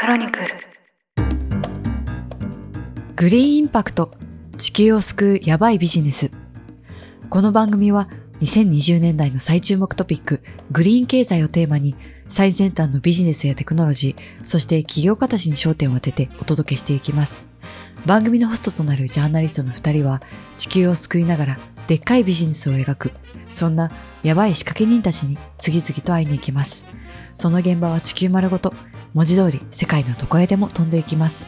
クロニクル。グリーンインパクト。地球を救うヤバいビジネス。この番組は2020年代の最注目トピック。グリーン経済をテーマに最先端のビジネスやテクノロジーそして起業家たちに焦点を当ててお届けしていきます。番組のホストとなるジャーナリストの2人は地球を救いながらでっかいビジネスを描くそんなヤバい仕掛け人たちに次々と会いに行きます。その現場は地球丸ごと。文字通り世界のどこへでも飛んでいきます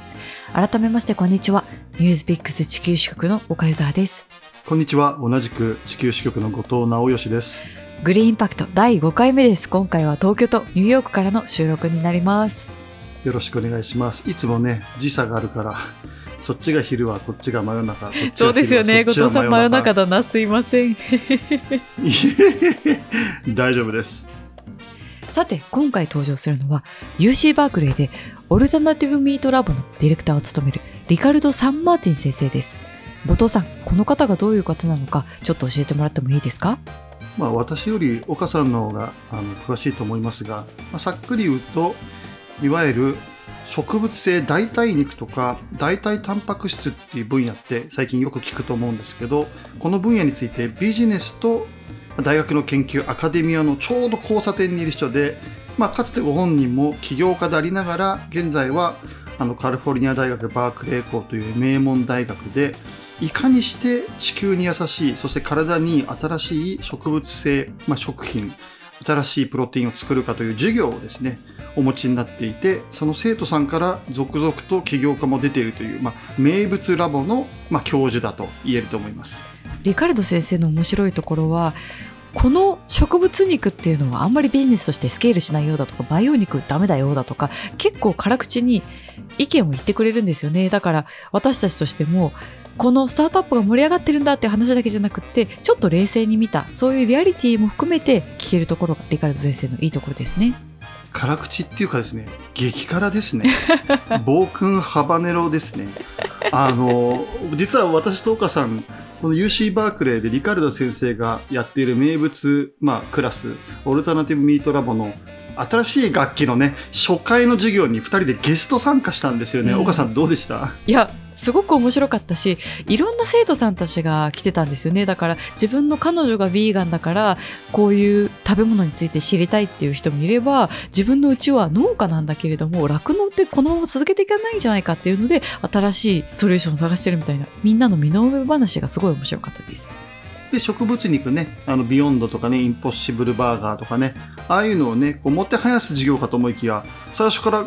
改めましてこんにちはニュースピックス地球支局の岡湯沢ですこんにちは。同じく地球支局の後藤直義です。グリーンインパクト第5回目です今回は東京とニューヨークからの収録になりますよろしくお願いします。いつもね、時差があるから、そっちが昼はこっちが真夜中。こっちが昼はそうですよね後藤さん真夜中だなすいません大丈夫です。さて今回登場するのは UC バークレーでオルタナティブミートラボのディレクターを務めるリカルド・サンマーティン先生です。後藤さんこの方がどういう方なのかちょっと教えてもらってもいいですか？まあ私より岡さんの方があの詳しいと思いますが、まあ、さっくり言うと、いわゆる植物性代替肉とか代替タンパク質っていう分野って最近よく聞くと思うんですけど、この分野についてビジネスと大学の研究アカデミアのちょうど交差点にいる人で、まあ、かつてご本人も起業家でありながら現在はあのカリフォルニア大学バークレー校という名門大学でいかにして地球に優しいそして体に新しい植物性、まあ、食品新しいプロテインを作るかという授業をですねお持ちになっていてその生徒さんから続々と起業家も出ているという、まあ、名物ラボの、まあ、教授だと言えると思います。リカルド先生の面白いところはこの植物肉っていうのはあんまりビジネスとしてスケールしないようだとか培養肉ダメだよだとか結構辛口に意見を言ってくれるんですよね。だから私たちとしてもこのスタートアップが盛り上がってるんだっていう話だけじゃなくってちょっと冷静に見たそういうリアリティも含めて聞けるところがリカルド先生のいいところですね。辛口っていうかですね激辛ですね。暴君ハバネロですね。あの実は私と岡さんこの UC バークレーでリカルド先生がやっている名物、まあ、クラスオルタナティブミートラボの新しい楽器のね初回の授業に2人でゲスト参加したんですよね、うん。岡さんどうでした？いやすごく面白かったしいろんな生徒さんたちが来てたんですよねだから自分の彼女がヴィーガンだからこういう食べ物について知りたいっていう人もいれば自分のうちは農家なんだけれども酪農ってこのまま続けていかないんじゃないかっていうので新しいソリューションを探してるみたいなみんなの身の上話がすごい面白かったです。で植物肉ねあのビヨンドとかねインポッシブルバーガーとかねああいうのをねこうもてはやす授業かと思いきや最初から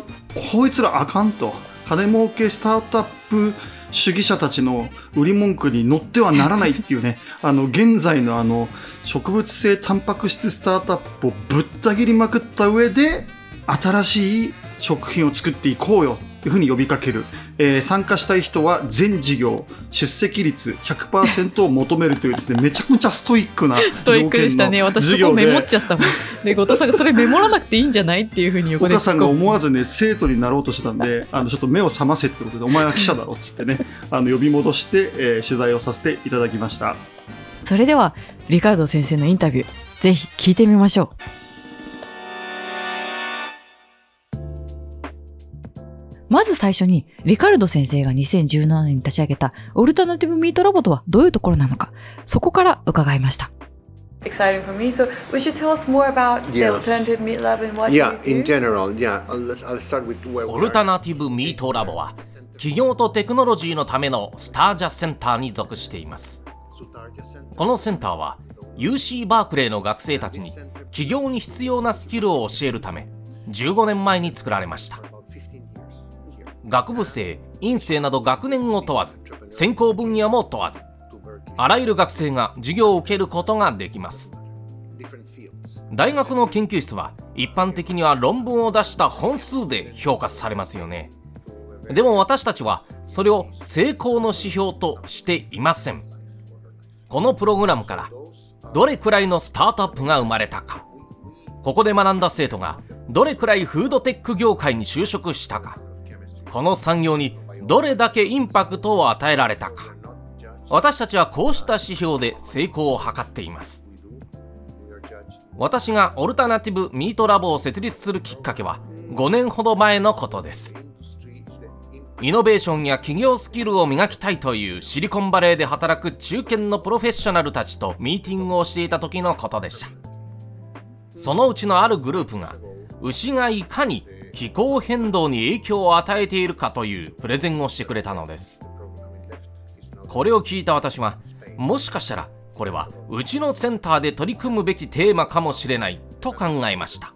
こいつらあかんと金儲けスタートアップ主義者たちの売り文句に乗ってはならないっていうね あの現在のあの植物性タンパク質スタートアップをぶった切りまくった上で新しい食品を作っていこうよっていうふうに呼びかける、えー参加したい人は全事業出席率100%を求めるというですねめちゃくちゃストイックなストイックでしたね。私そこメモっちゃったもん。で後藤さんが それメモらなくていいんじゃないっていうふうに横で岡さんが思わずずね生徒になろうとしてたんであのちょっと目を覚ませってことでお前は記者だろっつってね あの呼び戻して、えー取材をさせていただきました。それではリカルド先生のインタビューぜひ聞いてみましょうまず最初にリカルド先生が2017年に立ち上げたオルタナティブミートラボとはどういうところなのかそこから伺いました exciting for me. So, would you tell us more about the Yeah. alternative meat lab and what Yeah, you do? in general, yeah. I'll, let's- I'll start with where オルタ.ナティブミートラボは企業とテクノロジーのためのスタージャセンターに属していますこのセンターは UC バークレーの学生たちに企業に必要なスキルを教えるため15年前に作られました学部生院生など学年を問わず専攻分野も問わずあらゆる学生が授業を受けることができます。大学の研究室は一般的には論文を出した本数で評価されますよね。でも私たちはそれを成功の指標としていません。このプログラムからどれくらいのスタートアップが生まれたか。ここで学んだ生徒がどれくらいフードテック業界に就職したか。この産業にどれだけインパクトを与えられたか。私たちはこうした指標で成功を図っています。私がオルタナティブミートラボを設立するきっかけは5年ほど前のことです。イノベーションや企業スキルを磨きたいというシリコンバレーで働く中堅のプロフェッショナルたちとミーティングをしていた時のことでした。そのうちのあるグループが牛がいかに気候変動に影響を与えているかというプレゼンをしてくれたのです。これを聞いた私はもしかしたらこれはうちのセンターで取り組むべきテーマかもしれないと考えました。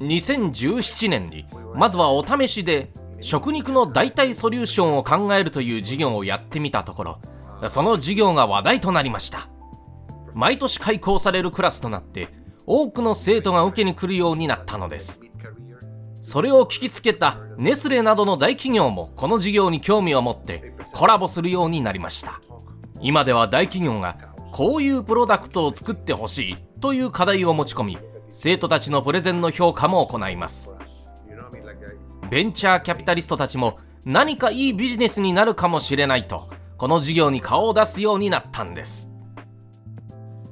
2017年にまずはお試しで食肉の代替ソリューションを考えるという事業をやってみたところその事業が話題となりました。毎年開講されるクラスとなって多くの生徒が受けに来るようになったのです。それを聞きつけたネスレなどの大企業もこの事業に興味を持ってコラボするようになりました。今では大企業がこういうプロダクトを作ってほしいという課題を持ち込み生徒たちのプレゼンの評価も行います。ベンチャーキャピタリストたちも何かいいビジネスになるかもしれないとこの事業に顔を出すようになったんです。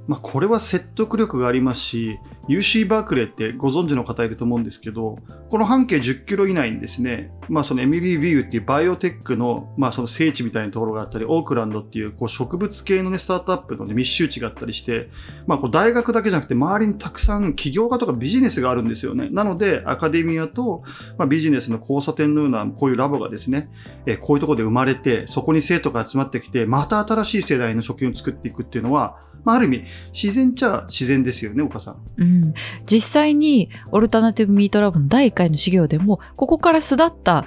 まあ、これは説得力がありますし、UC バークレーってご存知の方いると思うんですけど、この半径10キロ以内にですね、まあ、そのエミリー・ビューっていうバイオテックの、まあ、その聖地みたいなところがあったり、オークランドっていうこう植物系のね、スタートアップの、ね、密集地があったりして、まあ、こう大学だけじゃなくて周りにたくさん起業家とかビジネスがあるんですよね。なので、アカデミアと、まあ、ビジネスの交差点のようなこういうラボがですね、えこういうところで生まれて、そこに生徒が集まってきて、また新しい世代の食品を作っていくっていうのは、まあ、ある意味、自然ちゃ自然ですよね、岡さん。うん。実際に、オルタナティブミートラボの第1回の授業でも、ここから巣立った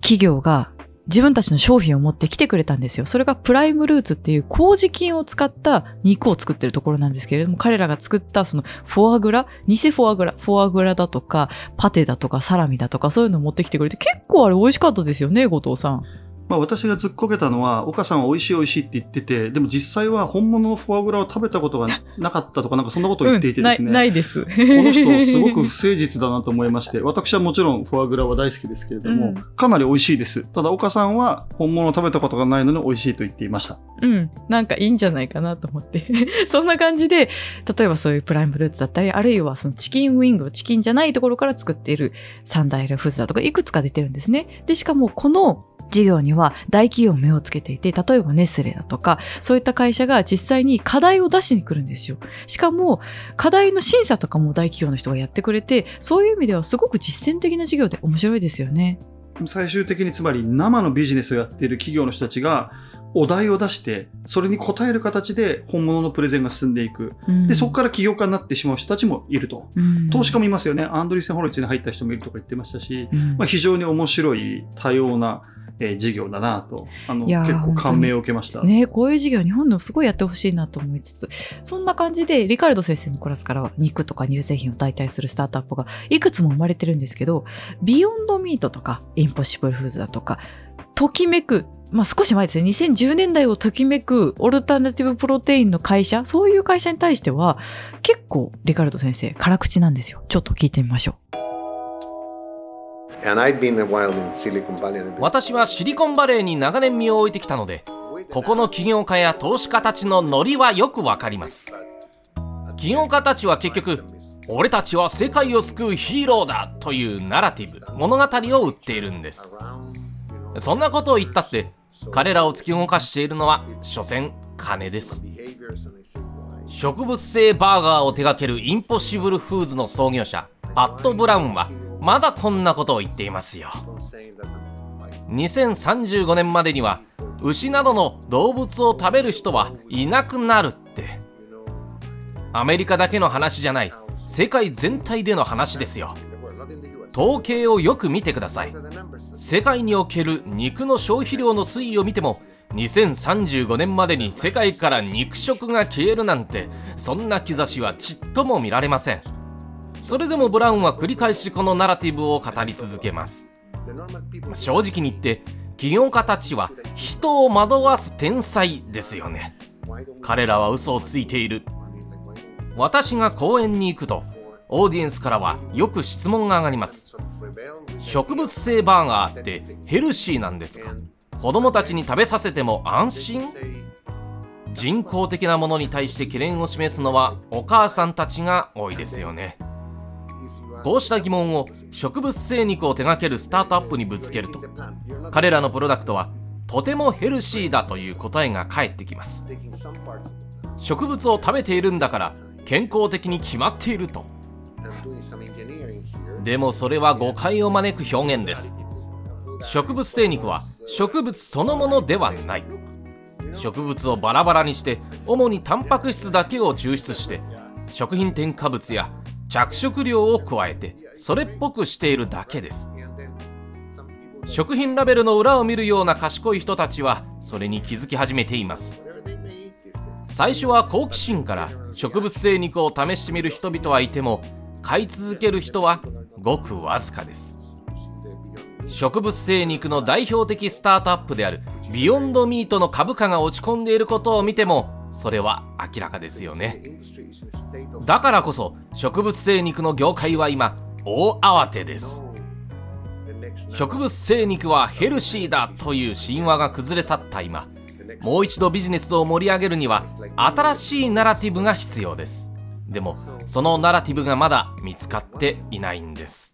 企業が自分たちの商品を持ってきてくれたんですよ。それがプライムルーツっていう麹菌を使った肉を作ってるところなんですけれども、彼らが作ったそのフォアグラ、偽フォアグラ、フォアグラだとか、パテだとか、サラミだとか、そういうのを持ってきてくれて、結構あれ美味しかったですよね、後藤さん。まあ、私がずっこけたのは、岡さんは美味しい美味しいって言ってて、でも実際は本物のフォアグラを食べたことがな かったとか、なんかそんなことを言っていてですね。うん、ないないです。この人、すごく不誠実だなと思いまして、私はもちろんフォアグラは大好きですけれども、うん、かなり美味しいです。ただ、岡さんは本物を食べたことがないのに美味しいと言っていました。うん。なんかいいんじゃないかなと思って。そんな感じで、例えばそういうプライムフルーツだったり、あるいはそのチキンウィングをチキンじゃないところから作っているサンダイルフーズだとか、いくつか出てるんですね。で、しかもこの事業には大企業目をつけていて、例えばネスレだとか、そういった会社が実際に課題を出しに来るんですよ。しかも、課題の審査とかも大企業の人がやってくれて、そういう意味ではすごく実践的な事業で面白いですよね。最終的につまり生のビジネスをやっている企業の人たちが、お題を出して、それに応える形で本物のプレゼンが進んでいく。うん、で、そこから起業家になってしまう人たちもいると。うん、投資家もいますよね。アンドリーセン・ホロウィッツに入った人もいるとか言ってましたし、うん、まあ、非常に面白い多様なえー、授業だなと、あの、結構感銘を受けました。ねこういう授業日本でもすごいやってほしいなと思いつつ、そんな感じで、リカルド先生のクラスからは肉とか乳製品を代替するスタートアップがいくつも生まれてるんですけど、ビヨンドミートとか、インポッシブルフーズだとか、ときめくまあ、少し前ですね、2010年代をときめくオルタナティブプロテインの会社、そういう会社に対しては、結構、リカルド先生、辛口なんですよ。ちょっと聞いてみましょう。私はシリコンバレーに長年身を置いてきたのでここの起業家や投資家たちのノリはよくわかります。起業家たちは結局俺たちは世界を救うヒーローだというナラティブ物語を売っているんです。そんなことを言ったって彼らを突き動かしているのは所詮金です。植物性バーガーを手掛けるインポッシブルフーズの創業者パット・ブラウンはまだこんなことを言っていますよ。2035年までには牛などの動物を食べる人はいなくなるって。アメリカだけの話じゃない世界全体での話ですよ。統計をよく見てください。世界における肉の消費量の推移を見ても2035年までに世界から肉食が消えるなんてそんな兆しはちっとも見られません。それでもブラウンは繰り返しこのナラティブを語り続けます。正直に言って起業家たちは人を惑わす天才ですよね。彼らは嘘をついている。私が公園に行くとオーディエンスからはよく質問が上がります。植物性バーガーってヘルシーなんですか？子供たちに食べさせても安心？人工的なものに対して懸念を示すのはお母さんたちが多いですよね。こうした疑問を植物性肉を手掛けるスタートアップにぶつけると。彼らのプロダクトはとてもヘルシーだという答えが返ってきます。植物を食べているんだから健康的に決まっていると。でもそれは誤解を招く表現です。植物性肉は植物そのものではない。植物をバラバラにして主にタンパク質だけを抽出して食品添加物や着色料を加えてそれっぽくしているだけです。食品ラベルの裏を見るような賢い人たちはそれに気づき始めています。最初は好奇心から植物性肉を試してみる人々はいても買い続ける人はごくわずかです。植物性肉の代表的スタートアップであるビヨンドミートの株価が落ち込んでいることを見てもそれは明らかですよね。だからこそ植物性肉の業界は今大慌てです。植物性肉はヘルシーだという神話が崩れ去った今。もう一度ビジネスを盛り上げるには新しいナラティブが必要です。でもそのナラティブがまだ見つかっていないんです。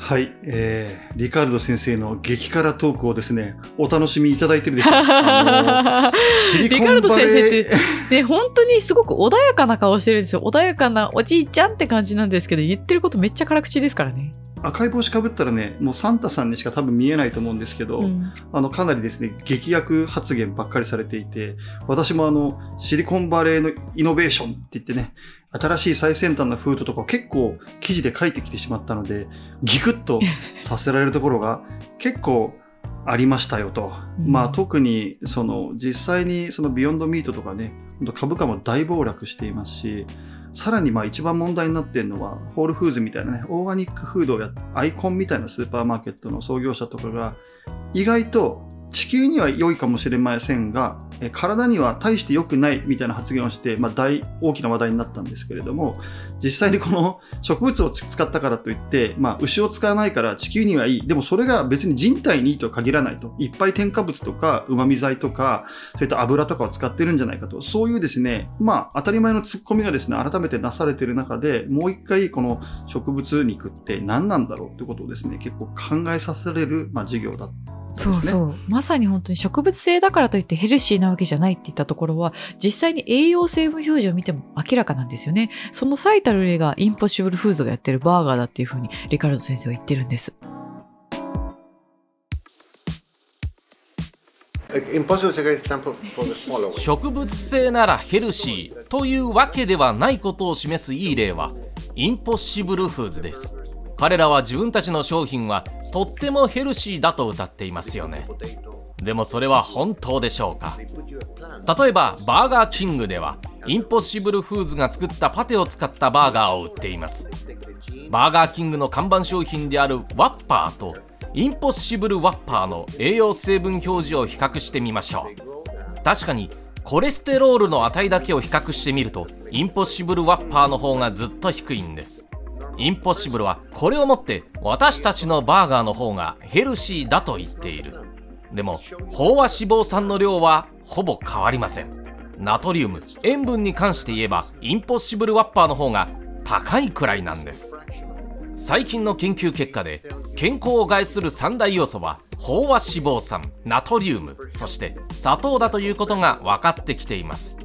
はい、えー、リカルド先生の激辛トークをですね、お楽しみいただいてるでしょう リカルド先生って、ね、本当にすごく穏やかな顔してるんですよ。穏やかなおじいちゃんって感じなんですけど、言ってることめっちゃ辛口ですからね。赤い帽子かぶったらね、もうサンタさんにしか多分見えないと思うんですけど、うんあの、かなりですね、劇薬発言ばっかりされていて、私もあの、シリコンバレーのイノベーションって言ってね、新しい最先端なフードとかを結構記事で書いてきてしまったので、ギクッと させられるところが結構ありましたよと。うんまあ特にその実際にそのビヨンドミートとかね、株価も大暴落していますし、さらにまあ一番問題になっているのは、ホールフーズみたいなね、オーガニックフードをやアイコンみたいなスーパーマーケットの創業者とかが、意外と地球には良いかもしれませんが、え体には大して良くないみたいな発言をして、まあ、大大きな話題になったんですけれども、実際にこの 植物を使ったからといって、まあ、牛を使わないから地球にはいい。でもそれが別に人体にいいとは限らないと。いっぱい添加物とか旨味剤とか、そういった油とかを使ってるんじゃないかと。そういうですね、まあ、当たり前のツッコミがですね、改めてなされている中で、もう一回この植物肉って何なんだろうということをですね、結構考えさせられる、まあ、授業だそうそう。まさに本当に植物性だからといってヘルシーなわけじゃないって言ったところは、実際に栄養成分表示を見ても明らかなんですよね。その最たる例がインポッシブルフーズがやってるバーガーだっていうふうにリカルド先生は言ってるんです。植物性ならヘルシーというわけではないことを示すいい例はインポッシブルフーズです彼らは自分たちの商品はとってもヘルシーだと歌っていますよね。でもそれは本当でしょうか。例えばバーガーキングではインポッシブルフーズが作ったパテを使ったバーガーを売っています。バーガーキングの看板商品であるワッパーとインポッシブルワッパーの栄養成分表示を比較してみましょう。確かにコレステロールの値だけを比較してみるとインポッシブルワッパーの方がずっと低いんです。インポッシブルはこれをもって私たちのバーガーの方がヘルシーだと言っている。でも飽和脂肪酸の量はほぼ変わりません。ナトリウム塩分に関して言えばインポッシブルワッパーの方が高いくらいなんです。最近の研究結果で健康を害する三大要素は飽和脂肪酸ナトリウムそして砂糖だということが分かってきています。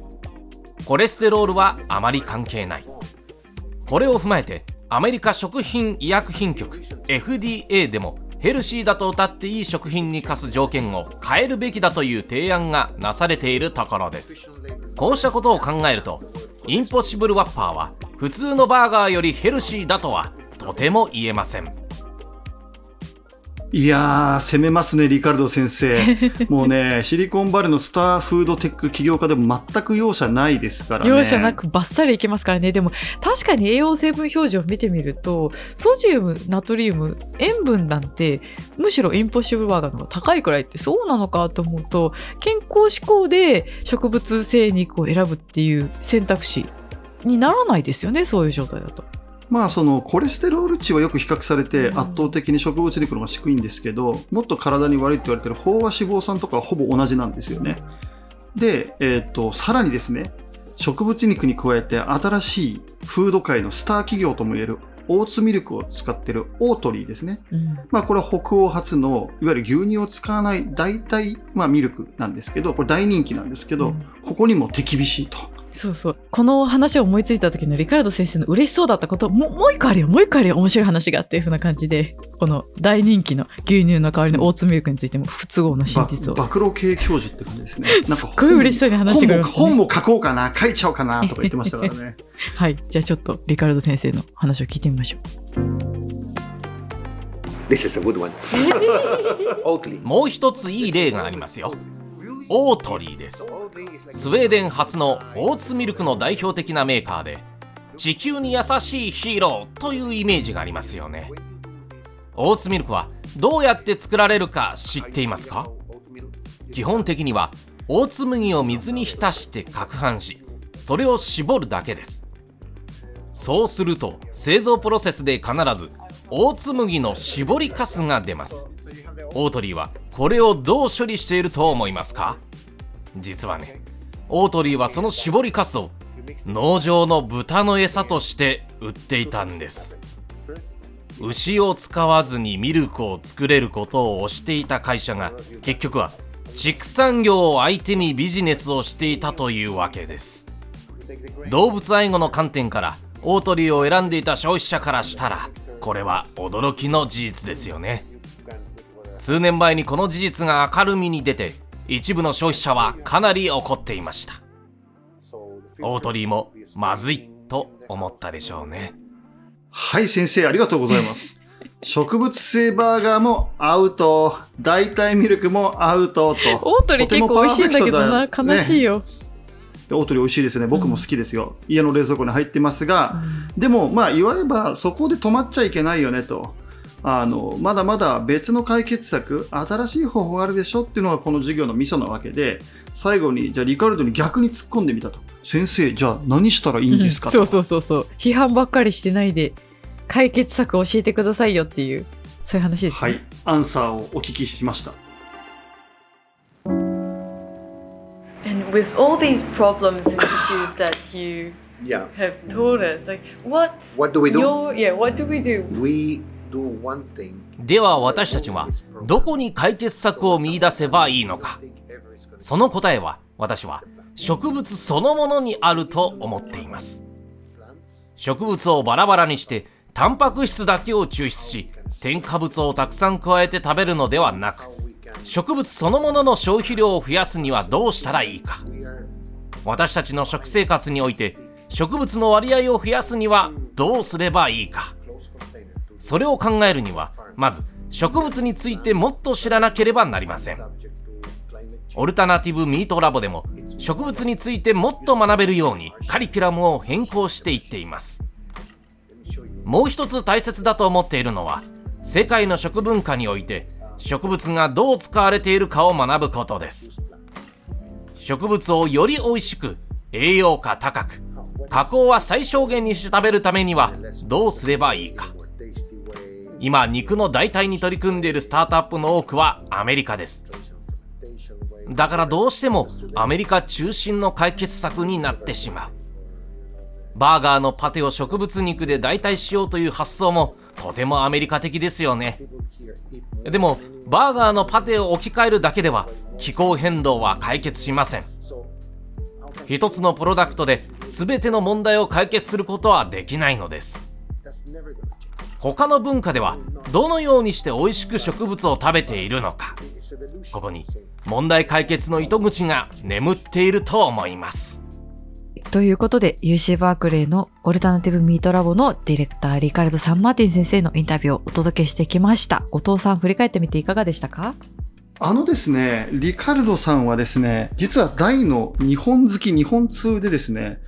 コレステロールはあまり関係ない。これを踏まえてアメリカ食品医薬品局 FDA でもヘルシーだと謳っていい食品に課す条件を変えるべきだという提案がなされているところです。こうしたことを考えるとインポッシブルワッパーは普通のバーガーよりヘルシーだとはとても言えません。いやー、攻めますね、リカルド先生。もうね、シリコンバレーのスターフードテック起業家でも全く容赦ないですからね。容赦なくバッサリいけますからね。でも確かに栄養成分表示を見てみると、ソジウム、ナトリウム、塩分なんて、むしろインポッシブルバーガーの方が高いくらいってそうなのかと思うと、健康志向で植物性肉を選ぶっていう選択肢にならないですよね、そういう状態だと。まあそのコレステロール値はよく比較されてうん圧倒的に植物肉の方が低いんですけど、もっと体に悪いって言われてる飽和脂肪酸とかはほぼ同じなんですよね。で、えっ、と、さらにですね、植物肉に加えて新しいフード界のスター企業ともいえるオーツミルクを使ってるオートリーですね。うんまあこれは北欧初のいわゆる牛乳を使わない代替、まあ、ミルクなんですけど、これ大人気なんですけど、うんここにも手厳しいと。そうそう。この話を思いついた時のリカルド先生の嬉しそうだったこと、もうもう一個あるよ、もう一個あるよ、面白い話がっていう風な感じで、この大人気の牛乳の代わりのオーツミルクについても不都合の真実を。ば暴露系教授って感じですね。なんかすっごい嬉しそうに話してくれましたね本も本も書こうかな、書いちゃおうかなとか言ってましたからね。はい。じゃあちょっとリカルド先生の話を聞いてみましょう。This is a good one. Oatly. もう一ついい例がありますよオートリーです。スウェーデン初のオーツミルクの代表的なメーカーで地球に優しいヒーローというイメージがありますよね。オーツミルクはどうやって作られるか知っていますか？基本的にはオーツ麦を水に浸して攪拌しそれを絞るだけです。そうすると製造プロセスで必ずオーツ麦の絞りかすが出ます。オートリーはこれをどう処理していると思いますか？実はねオートリーはその絞りかすを農場の豚の餌として売っていたんです。牛を使わずにミルクを作れることを推していた会社が結局は畜産業を相手にビジネスをしていたというわけです。動物愛護の観点からオートリーを選んでいた消費者からしたらこれは驚きの事実ですよね。数年前にこの事実が明るみに出て一部の消費者はかなり怒っていましたオートリーもまずいと思ったでしょうねはい、先生、ありがとうございます。植物性バーガーもアウト。代替ミルクもアウトと。オートリー結構美味しいんだけどな、悲しいよ。オートリー美味しいですね。僕も好きですよ。家の冷蔵庫に入ってますが、でも、まあ、いわばばそこで止まっちゃいけないよねと。あの、まだまだ別の解決策、新しい方法があるでしょっていうのがこの授業のミソなわけで、最後に、じゃあリカルドに逆に突っ込んでみたと。先生、じゃあ何したらいいんですか？そうそうそうそう。批判ばっかりしてないで、解決策を教えてくださいよっていう、そういう話ですね。はい、アンサーをお聞きしました。And with all these problems and issues that you Yeah. have told us, like what's What do we do? your yeah, what do we do? We. では私たちはどこに解決策を見出せばいいのか？その答えは私は植物そのものにあると思っています。植物をバラバラにしてタンパク質だけを抽出し添加物をたくさん加えて食べるのではなく植物そのものの消費量を増やすにはどうしたらいいか。私たちの食生活において植物の割合を増やすにはどうすればいいか。それを考えるにはまず植物についてもっと知らなければなりません。オルタナティブミートラボでも植物についてもっと学べるようにカリキュラムを変更していっています。もう一つ大切だと思っているのは世界の食文化において植物がどう使われているかを学ぶことです。植物をより美味しく栄養価高く加工は最小限にして食べるためにはどうすればいいか。今肉の代替に取り組んでいるスタートアップの多くはアメリカです。だからどうしてもアメリカ中心の解決策になってしまう。バーガーのパテを植物肉で代替しようという発想もとてもアメリカ的ですよね。でもバーガーのパテを置き換えるだけでは気候変動は解決しません。一つのプロダクトで全ての問題を解決することはできないのです。他の文化ではどのようにして美味しく植物を食べているのか。ここに問題解決の糸口が眠っていると思います。ということで、UC バークレーのオルタナティブミートラボのディレクター、リカルド・サンマーティン先生のインタビューをお届けしてきました。後藤さん、振り返ってみていかがでしたか？あのですね、リカルドさんはですね、実は大の日本好き、日本通でですね、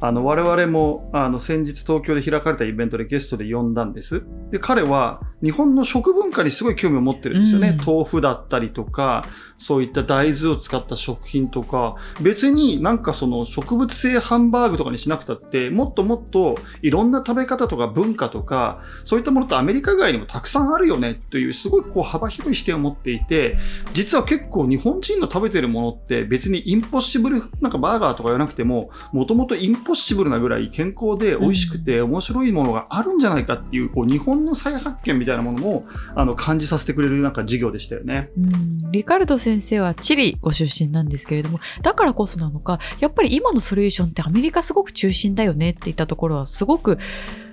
あの、我々も、あの、先日東京で開かれたイベントでゲストで呼んだんです。で、彼は日本の食文化にすごい興味を持ってるんですよね。うん豆腐だったりとか、そういった大豆を使った食品とか、別になんかその植物性ハンバーグとかにしなくたって、もっともっといろんな食べ方とか文化とか、そういったものってアメリカ外にもたくさんあるよねという、すごいこう幅広い視点を持っていて、実は結構日本人の食べてるものって別にインポッシブル、なんかバーガーとか言わなくても、もともとインポッシブルなぐらい健康で美味しくて面白いものがあるんじゃないかっていう、こう日本の再発見みたいなたいなものもあの感じさせてくれるなんか授業でしたよね。うん、リカルド先生はチリご出身なんですけれどもだからこそなのかやっぱり今のソリューションってアメリカすごく中心だよねって言ったところはすごく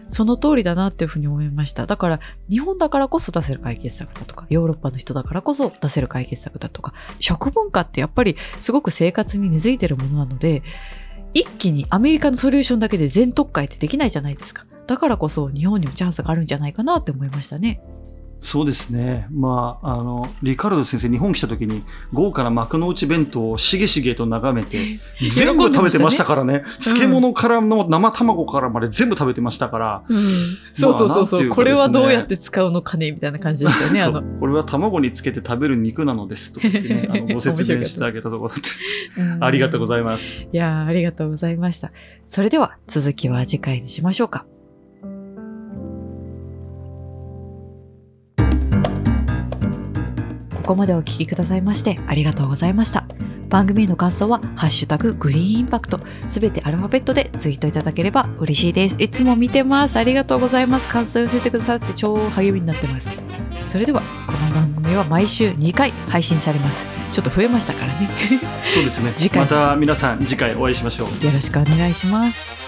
その通りだなっていうふうに思いました。だから日本だからこそ出せる解決策だとかヨーロッパの人だからこそ出せる解決策だとか食文化ってやっぱりすごく生活に根付いてるものなので一気にアメリカのソリューションだけで全特会ってできないじゃないですか。だからこそ日本にもチャンスがあるんじゃないかなって思いましたねそうですね。まあ、あの、リカルド先生、日本来た時に、豪華な幕の内弁当をしげしげと眺めて、全部食べてましたからね。漬物からの生卵からまで全部食べてましたから。うんそうそうそうそう、まあなんていうかこれはどうやって使うのかねみたいな感じでしたよね。あのそうこれは卵につけて食べる肉なのですとね、あのご説明してあげたところだって、ありがとうございます。いやーありがとうございました。それでは続きは次回にしましょうか。ここまでお聞きくださいましてありがとうございました。番組への感想は、ハッシュタググリーンインパクト、すべてアルファベットでツイートいただければ嬉しいです。いつも見てます。ありがとうございます。感想寄せてくださって超励みになってます。それでは、この番組は毎週2回配信されます。ちょっと増えましたからね。そうですね 次。回また皆さん次回お会いしましょう。よろしくお願いします。